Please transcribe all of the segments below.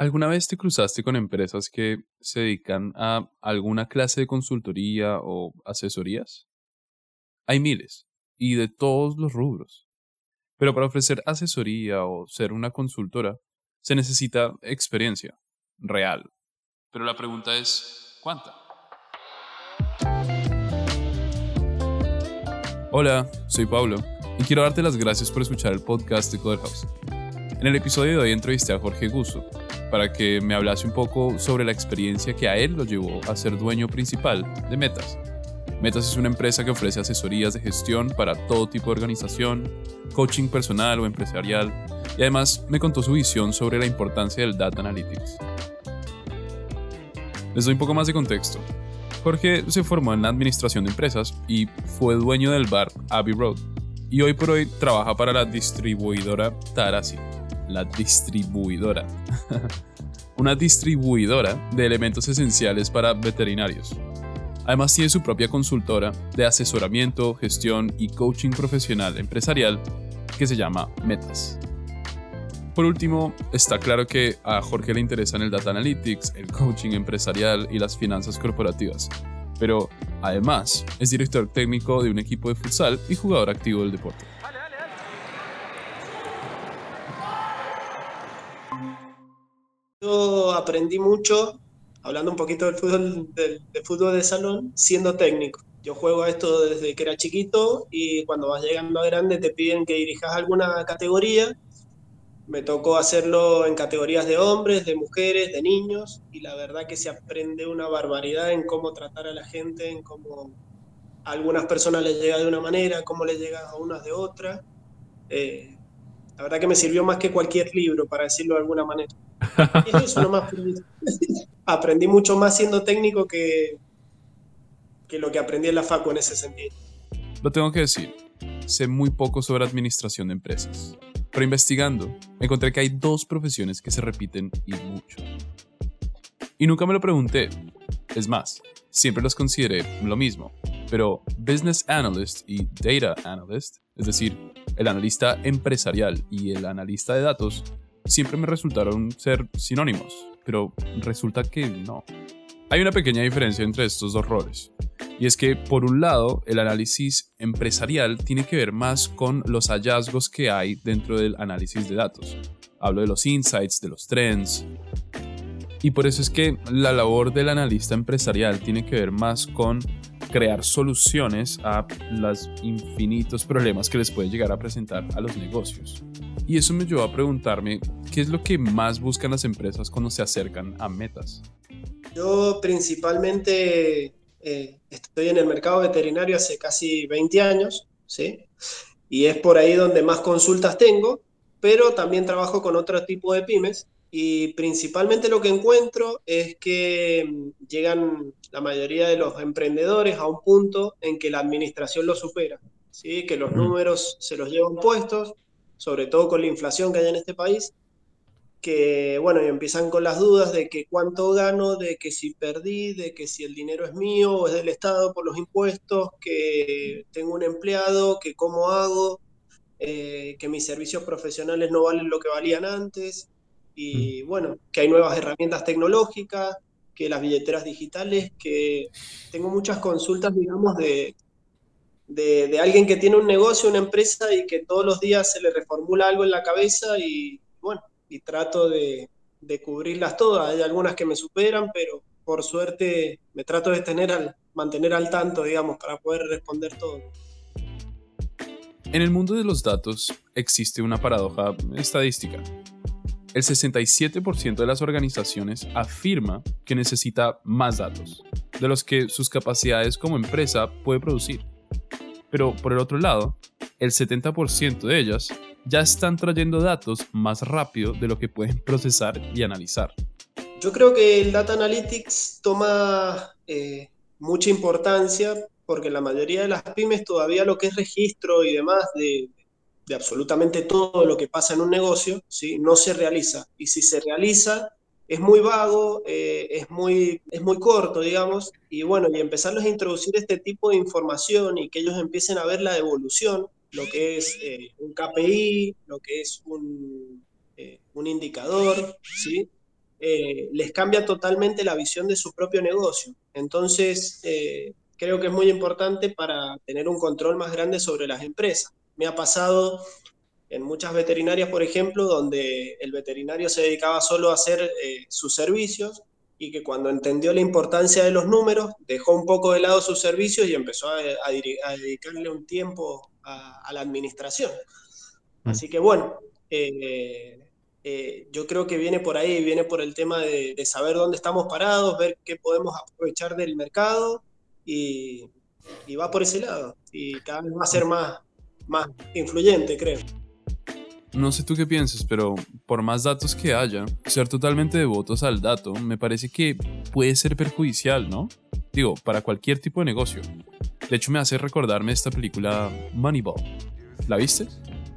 ¿Alguna vez te cruzaste con empresas que se dedican a alguna clase de consultoría o asesorías? Hay miles, y de todos los rubros. Pero para ofrecer asesoría o ser una consultora, se necesita experiencia, real. Pero la pregunta es, ¿cuánta? Hola, soy Pablo, y quiero darte las gracias por escuchar el podcast de Coderhouse. En el episodio de hoy entrevisté a Jorge Guso, para que me hablase un poco sobre la experiencia que a él lo llevó a ser dueño principal de Metas. Metas es una empresa que ofrece asesorías de gestión para todo tipo de organización, coaching personal o empresarial, y además me contó su visión sobre la importancia del Data Analytics. Les doy un poco más de contexto. Jorge se formó en la administración de empresas y fue dueño del bar Abbey Road, y hoy por hoy trabaja para la distribuidora Tarasi la distribuidora. Una distribuidora de elementos esenciales para veterinarios. Además tiene su propia consultora de asesoramiento, gestión y coaching profesional empresarial que se llama Metas. Por último, está claro que a Jorge le interesan el data analytics, el coaching empresarial y las finanzas corporativas. Pero además es director técnico de un equipo de futsal y jugador activo del deporte. Aprendí mucho, hablando un poquito del fútbol, fútbol de salón, siendo técnico. Yo juego a esto desde que era chiquito y cuando vas llegando a grande te piden que dirijas alguna categoría. Me tocó hacerlo en categorías de hombres, de mujeres, de niños y la verdad que se aprende una barbaridad en cómo tratar a la gente, en cómo a algunas personas les llega de una manera, cómo les llega a unas de otra. Eh, la verdad que me sirvió más que cualquier libro, para decirlo de alguna manera. Aprendí mucho más siendo técnico que, que lo que aprendí en la FACU en ese sentido. Lo tengo que decir, sé muy poco sobre administración de empresas, pero investigando encontré que hay dos profesiones que se repiten y mucho. Y nunca me lo pregunté. Es más, siempre los consideré lo mismo. Pero Business Analyst y Data Analyst, es decir, el analista empresarial y el analista de datos, siempre me resultaron ser sinónimos, pero resulta que no. Hay una pequeña diferencia entre estos dos roles, y es que por un lado el análisis empresarial tiene que ver más con los hallazgos que hay dentro del análisis de datos. Hablo de los insights, de los trends. Y por eso es que la labor del analista empresarial tiene que ver más con crear soluciones a los infinitos problemas que les puede llegar a presentar a los negocios. Y eso me llevó a preguntarme, ¿qué es lo que más buscan las empresas cuando se acercan a metas? Yo principalmente eh, estoy en el mercado veterinario hace casi 20 años, ¿sí? Y es por ahí donde más consultas tengo, pero también trabajo con otro tipo de pymes y principalmente lo que encuentro es que mm, llegan la mayoría de los emprendedores a un punto en que la administración lo supera, ¿sí? que los números se los llevan puestos, sobre todo con la inflación que hay en este país, que bueno, y empiezan con las dudas de que cuánto gano, de que si perdí, de que si el dinero es mío o es del Estado por los impuestos, que tengo un empleado, que cómo hago, eh, que mis servicios profesionales no valen lo que valían antes, y bueno, que hay nuevas herramientas tecnológicas, que las billeteras digitales, que tengo muchas consultas, digamos, de, de, alguien que tiene un negocio, una empresa y que todos los días se le reformula algo en la cabeza y bueno, y trato de, de cubrirlas todas. Hay algunas que me superan, pero por suerte me trato de tener al, mantener al tanto, digamos, para poder responder todo. En el mundo de los datos existe una paradoja estadística el 67% de las organizaciones afirma que necesita más datos, de los que sus capacidades como empresa puede producir. Pero por el otro lado, el 70% de ellas ya están trayendo datos más rápido de lo que pueden procesar y analizar. Yo creo que el Data Analytics toma eh, mucha importancia porque la mayoría de las pymes todavía lo que es registro y demás de, de absolutamente todo lo que pasa en un negocio, ¿sí? no se realiza. Y si se realiza, es muy vago, eh, es, muy, es muy corto, digamos, y bueno, y empezarlos a introducir este tipo de información y que ellos empiecen a ver la evolución, lo que es eh, un KPI, lo que es un, eh, un indicador, ¿sí? les cambia totalmente la visión de su propio negocio. Entonces, creo que es muy importante para tener un control más grande sobre las empresas. Me ha pasado en muchas veterinarias, por ejemplo, donde el veterinario se dedicaba solo a hacer eh, sus servicios y que cuando entendió la importancia de los números, dejó un poco de lado sus servicios y empezó a, dedicarle un tiempo a, la administración. Mm. Así que bueno, eh, yo creo que viene por ahí, viene por el tema de, saber dónde estamos parados, ver qué podemos aprovechar del mercado y, va por ese lado. Y cada vez va a ser más, más influyente, creo. No sé tú qué piensas, pero por más datos que haya, ser totalmente devotos al dato me parece que puede ser perjudicial, ¿no? Digo, para cualquier tipo de negocio. De hecho, me hace recordarme esta película Moneyball. ¿La viste?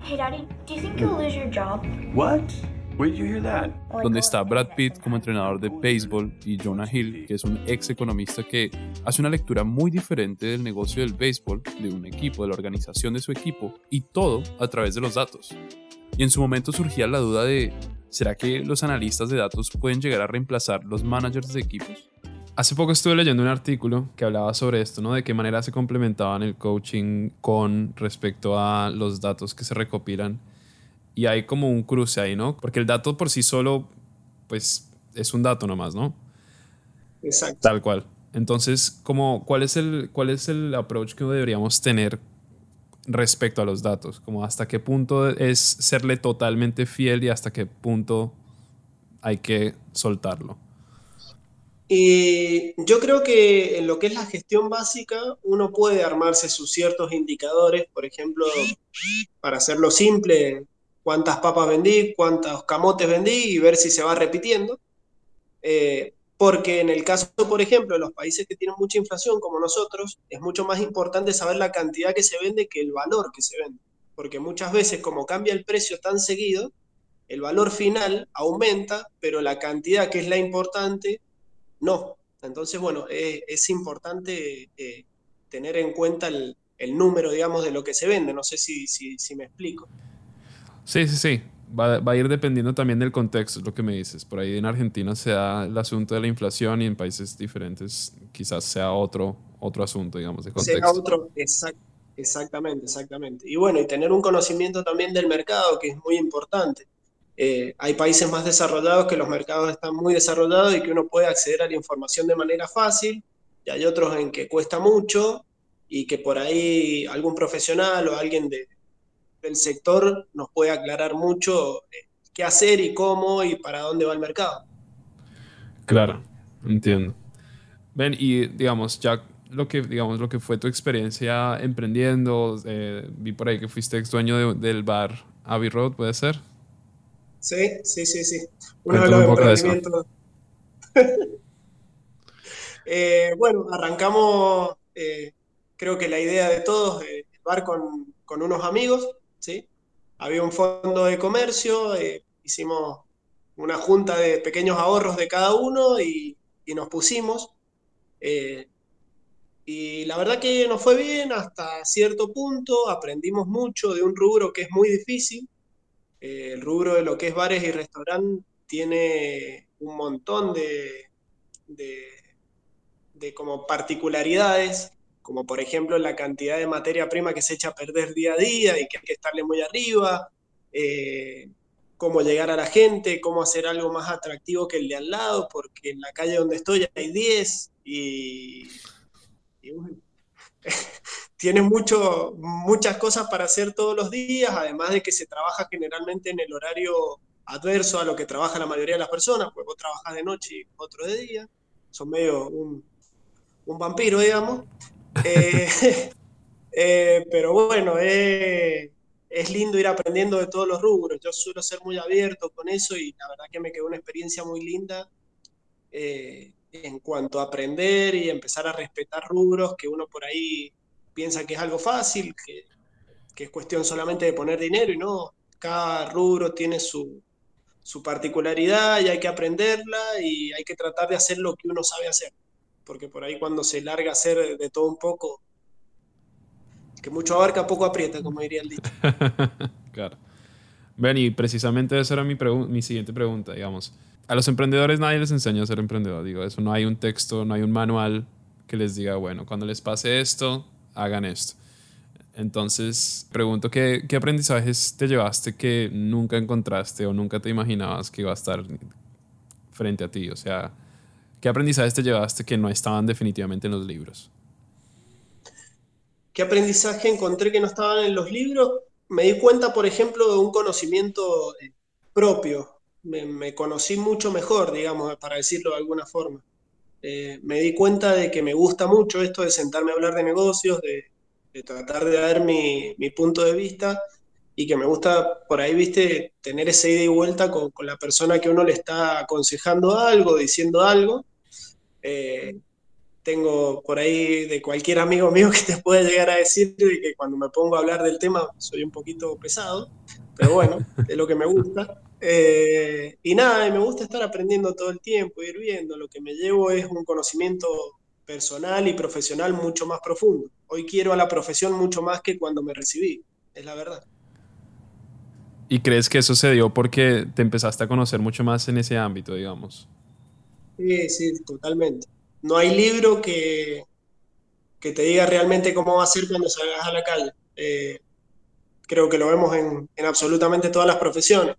Hey, Daddy, do you think you'll lose your job? What? Where did you hear that? Donde está Brad Pitt como entrenador de béisbol y Jonah Hill, que es un ex economista que hace una lectura muy diferente del negocio del béisbol, de un equipo, de la organización de su equipo y todo a través de los datos. Y en su momento surgía la duda de, ¿será que los analistas de datos pueden llegar a reemplazar los managers de equipos? Hace poco estuve leyendo un artículo que hablaba sobre esto, ¿no? De qué manera se complementaban el coaching con respecto a los datos que se recopilan. Y hay como un cruce ahí, ¿no? Porque el dato por sí solo, pues, es un dato nomás, ¿no? Exacto. Tal cual. Entonces, como, ¿cuál, es el, ¿cuál es el approach que deberíamos tener respecto a los datos? Como hasta qué punto es serle totalmente fiel y hasta qué punto hay que soltarlo. Y yo creo que en lo que es la gestión básica, uno puede armarse sus ciertos indicadores, por ejemplo, para hacerlo simple, cuántas papas vendí, cuántos camotes vendí y ver si se va repitiendo. Eh, porque en el caso, por ejemplo, de los países que tienen mucha inflación como nosotros, es mucho más importante saber la cantidad que se vende que el valor que se vende. Porque muchas veces, como cambia el precio tan seguido, el valor final aumenta, pero la cantidad que es la importante no. Entonces, bueno, es importante eh, tener en cuenta el, número, digamos, de lo que se vende. No sé si, si, me explico. Sí, sí, sí. Va, a ir dependiendo también del contexto, es lo que me dices. Por ahí en Argentina se da el asunto de la inflación y en países diferentes quizás sea otro, otro asunto, digamos, de contexto. Sea otro, exactamente, exactamente. Y bueno, y tener un conocimiento también del mercado, que es muy importante. Eh, hay países más desarrollados que los mercados están muy desarrollados y que uno puede acceder a la información de manera fácil, y hay otros en que cuesta mucho y que por ahí algún profesional o alguien del sector nos puede aclarar mucho eh, qué hacer y cómo y para dónde va el mercado. Claro, entiendo. Ven, y digamos, ya lo que, digamos, lo que fue tu experiencia emprendiendo, eh, vi por ahí que fuiste ex dueño del bar Abbey Road, ¿puede ser? Sí, sí, sí, sí. Uno de los emprendimientos. Eh, bueno, arrancamos, eh, creo que la idea de todos, el bar con, unos amigos, ¿sí? Había un fondo de comercio, hicimos una junta de pequeños ahorros de cada uno y, nos pusimos. y la verdad que nos fue bien hasta cierto punto, aprendimos mucho de un rubro que es muy difícil, eh, el rubro de lo que es bares y restaurantes tiene un montón de, de, como particularidades, como por ejemplo la cantidad de materia prima que se echa a perder día a día y que hay que estarle muy arriba, eh, cómo llegar a la gente, cómo hacer algo más atractivo que el de al lado, porque en la calle donde estoy hay 10 y, y tienes mucho, muchas cosas para hacer todos los días, además de que se trabaja generalmente en el horario adverso a lo que trabaja la mayoría de las personas, pues vos trabajas de noche y otro de día, son medio un, vampiro, digamos. Eh, eh, pero bueno, eh, es lindo ir aprendiendo de todos los rubros. Yo suelo ser muy abierto con eso y la verdad que me quedó una experiencia muy linda en cuanto a aprender y empezar a respetar rubros que uno por ahí piensa que es algo fácil, que, es cuestión solamente de poner dinero y no, cada rubro tiene su, particularidad y hay que aprenderla y hay que tratar de hacer lo que uno sabe hacer, porque por ahí cuando se larga a hacer de todo un poco, que mucho abarca, poco aprieta, como diría el dicho. claro. Ven, y precisamente esa era mi, mi siguiente pregunta, digamos. a los emprendedores nadie les enseña a ser emprendedor. Digo, eso no hay un texto, no hay un manual que les diga, bueno, cuando les pase esto, hagan esto. Entonces, pregunto, ¿qué, ¿qué, aprendizajes te llevaste que nunca encontraste o nunca te imaginabas que iba a estar frente a ti? O sea, ¿qué aprendizajes te llevaste que no estaban definitivamente en los libros? ¿Qué aprendizaje encontré que no estaban en los libros? Me di cuenta, por ejemplo, de un conocimiento eh, propio. Me, conocí mucho mejor, digamos, para decirlo de alguna forma. Eh, me di cuenta de que me gusta mucho esto de sentarme a hablar de negocios, de, tratar de dar mi, punto de vista y que me gusta por ahí, viste, tener esa ida y vuelta con, la persona que uno le está aconsejando algo, diciendo algo. Eh, tengo por ahí de cualquier amigo mío que te puede llegar a decir que cuando me pongo a hablar del tema soy un poquito pesado, pero bueno, es lo que me gusta. Eh, y nada, me gusta estar aprendiendo todo el tiempo, ir viendo. Lo que me llevo es un conocimiento personal y profesional mucho más profundo. Hoy quiero a la profesión mucho más que cuando me recibí, es la verdad. ¿Y crees que eso se dio porque te empezaste a conocer mucho más en ese ámbito, digamos? Sí, sí, totalmente. No hay libro que, que te diga realmente cómo va a ser cuando salgas a la calle. Eh, creo que lo vemos en, en absolutamente todas las profesiones.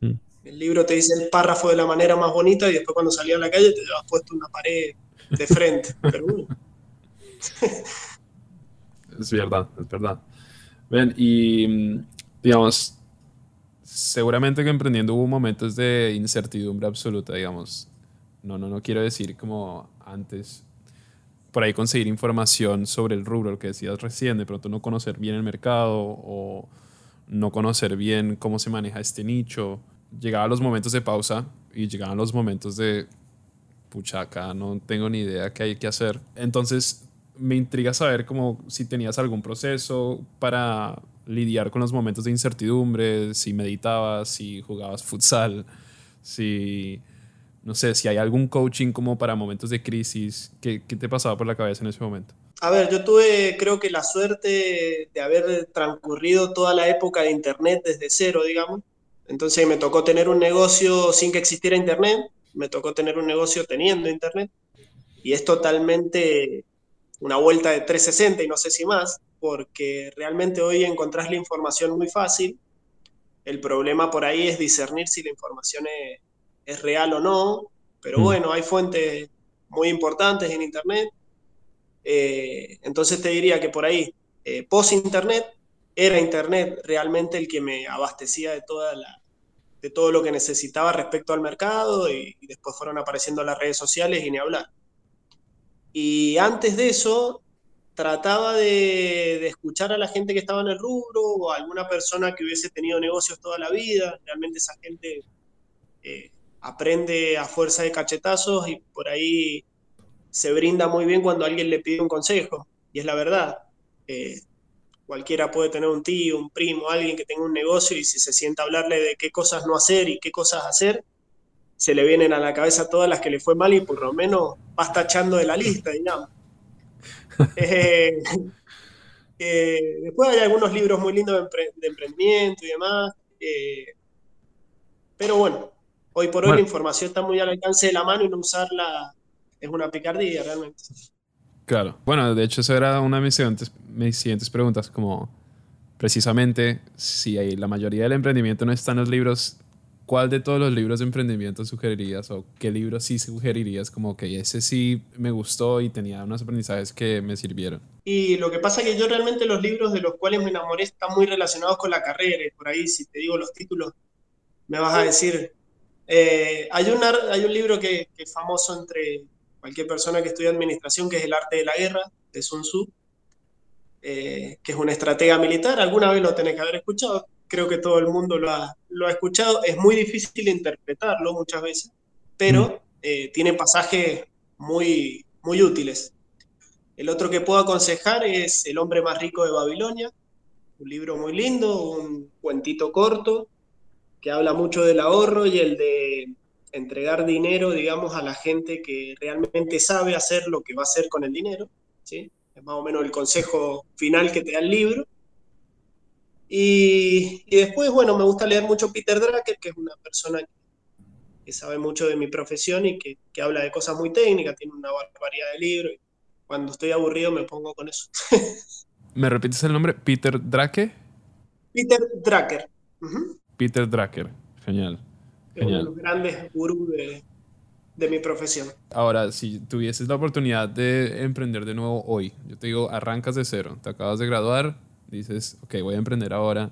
Mm. El libro te dice el párrafo de la manera más bonita y después cuando salías a la calle te llevas puesto una pared de frente. Pero es verdad, es verdad. Ven, y digamos, seguramente que emprendiendo hubo momentos de incertidumbre absoluta, digamos. No, no, no quiero decir como antes, por ahí conseguir información sobre el rubro, lo que decías recién, de pronto no conocer bien el mercado o no conocer bien cómo se maneja este nicho. Llegaban los momentos de pausa y llegaban los momentos de pucha, acá no tengo ni idea qué hay que hacer. Entonces, me intriga saber como si tenías algún proceso para lidiar con los momentos de incertidumbre, si meditabas, si jugabas futsal, si, no sé, si hay algún coaching como para momentos de crisis, ¿qué, te pasaba por la cabeza en ese momento? A ver, yo tuve creo que la suerte de haber transcurrido toda la época de Internet desde cero, digamos. Entonces me tocó tener un negocio sin que existiera Internet, me tocó tener un negocio teniendo internet y es totalmente una vuelta de 360 y no sé si más, porque realmente hoy encontrás la información muy fácil. El problema por ahí es discernir si la información es, real o no, pero mm. bueno, hay fuentes muy importantes en Internet. Eh, entonces te diría que por ahí, eh, post-Internet, era Internet realmente el que me abastecía de toda la, de todo lo que necesitaba respecto al mercado y, después fueron apareciendo las redes sociales y ni hablar. Y antes de eso, trataba de, escuchar a la gente que estaba en el rubro o a alguna persona que hubiese tenido negocios toda la vida. Realmente esa gente eh, aprende a fuerza de cachetazos y por ahí se brinda muy bien cuando alguien le pide un consejo. Y es la verdad. Eh, Cualquiera puede tener un tío, un primo, alguien que tenga un negocio y si se sienta a hablarle de qué cosas no hacer y qué cosas hacer, se le vienen a la cabeza todas las que le fue mal y por lo menos va tachando de la lista, digamos. Eh, eh, después hay algunos libros muy lindos de, emprendimiento y demás. Eh, pero bueno, hoy por hoy la información está muy al alcance de la mano y no usarla es una picardía realmente. Claro. Bueno, de hecho, esa era una de mis siguientes, mis siguientes preguntas, como precisamente si hay, la mayoría del emprendimiento no está en los libros, ¿cuál de todos los libros de emprendimiento sugerirías o qué libro sí sugerirías como que ese sí me gustó y tenía unos aprendizajes que me sirvieron? Y lo que pasa es que yo realmente los libros de los cuales me enamoré están muy relacionados con la carrera y por ahí si te digo los títulos me vas a decir... Eh, hay, un, hay un libro que, que es famoso entre cualquier persona que estudie administración, que es el arte de la guerra, de Sun Tzu, eh, que es una estratega militar, alguna vez lo tenés que haber escuchado, creo que todo el mundo lo ha, lo ha escuchado, es muy difícil interpretarlo muchas veces, pero mm. eh, tiene pasajes muy, muy útiles. El otro que puedo aconsejar es El hombre más rico de Babilonia, un libro muy lindo, un cuentito corto, que habla mucho del ahorro y el de entregar dinero, digamos, a la gente que realmente sabe hacer lo que va a hacer con el dinero, ¿sí? Es más o menos el consejo final que te da el libro. Y, después, bueno, me gusta leer mucho Peter Drucker, que es una persona que sabe mucho de mi profesión y que, que habla de cosas muy técnicas, tiene una barbaridad de libros. Cuando estoy aburrido me pongo con eso. ¿Me repites el nombre? ¿Peter Drake? Peter Drucker. Peter Drucker. Genial. Uno de los grandes gurús de, de mi profesión. Ahora, si tuvieses la oportunidad de emprender de nuevo hoy, yo te digo, arrancas de cero, te acabas de graduar, dices, ok, voy a emprender ahora,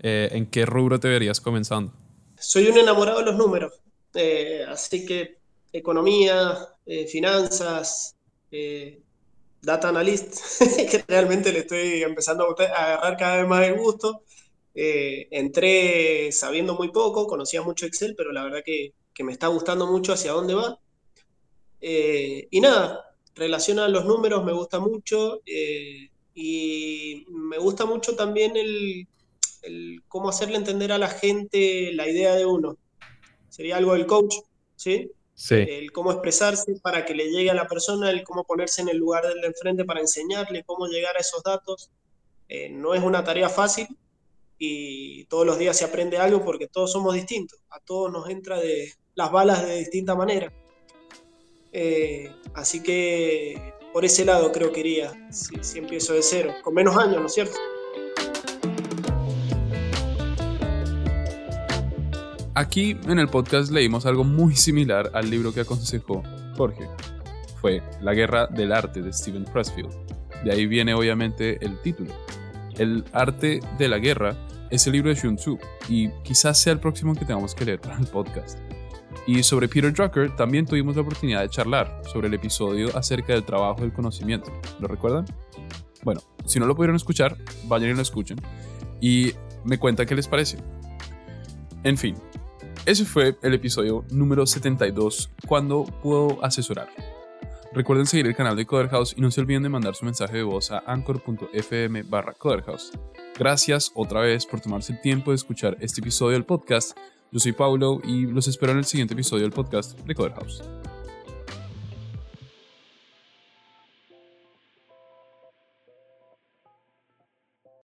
eh, ¿en qué rubro te verías comenzando? Soy un enamorado de los números, eh, así que economía, eh, finanzas, data analyst, que realmente le estoy empezando a, agarrar cada vez más el gusto. entré sabiendo muy poco, conocía mucho Excel, pero la verdad que que me está gustando mucho hacia dónde va. Y nada, relaciona los números, me gusta mucho. Y me gusta mucho también el, cómo hacerle entender a la gente la idea de uno. Sería algo del coach, ¿sí? Sí. El cómo expresarse para que le llegue a la persona, el cómo ponerse en el lugar del de enfrente para enseñarle cómo llegar a esos datos. Eh, no es una tarea fácil, y todos los días se aprende algo porque todos somos distintos, a todos nos entra de las balas de distinta manera. Eh, así que por ese lado creo que iría, si, empiezo de cero, con menos años, ¿no es cierto? Aquí en el podcast leímos algo muy similar al libro que aconsejó Jorge. Fue La Guerra del Arte de Steven Pressfield. De ahí viene obviamente el título. El arte de la guerra es el libro de Xun Tzu y quizás sea el próximo que tengamos que leer para el podcast. Y sobre Peter Drucker también tuvimos la oportunidad de charlar sobre el episodio acerca del trabajo del conocimiento. ¿Lo recuerdan? Bueno, si no lo pudieron escuchar, vayan y lo escuchen y me cuentan qué les parece. En fin, ese fue el episodio número 72, cuando puedo asesorar. Recuerden seguir el canal de Coderhouse y no se olviden de mandar su mensaje de voz a anchor.fm barra. Gracias otra vez por tomarse el tiempo de escuchar este episodio del podcast. Yo soy Paulo y los espero en el siguiente episodio del podcast de Coderhouse.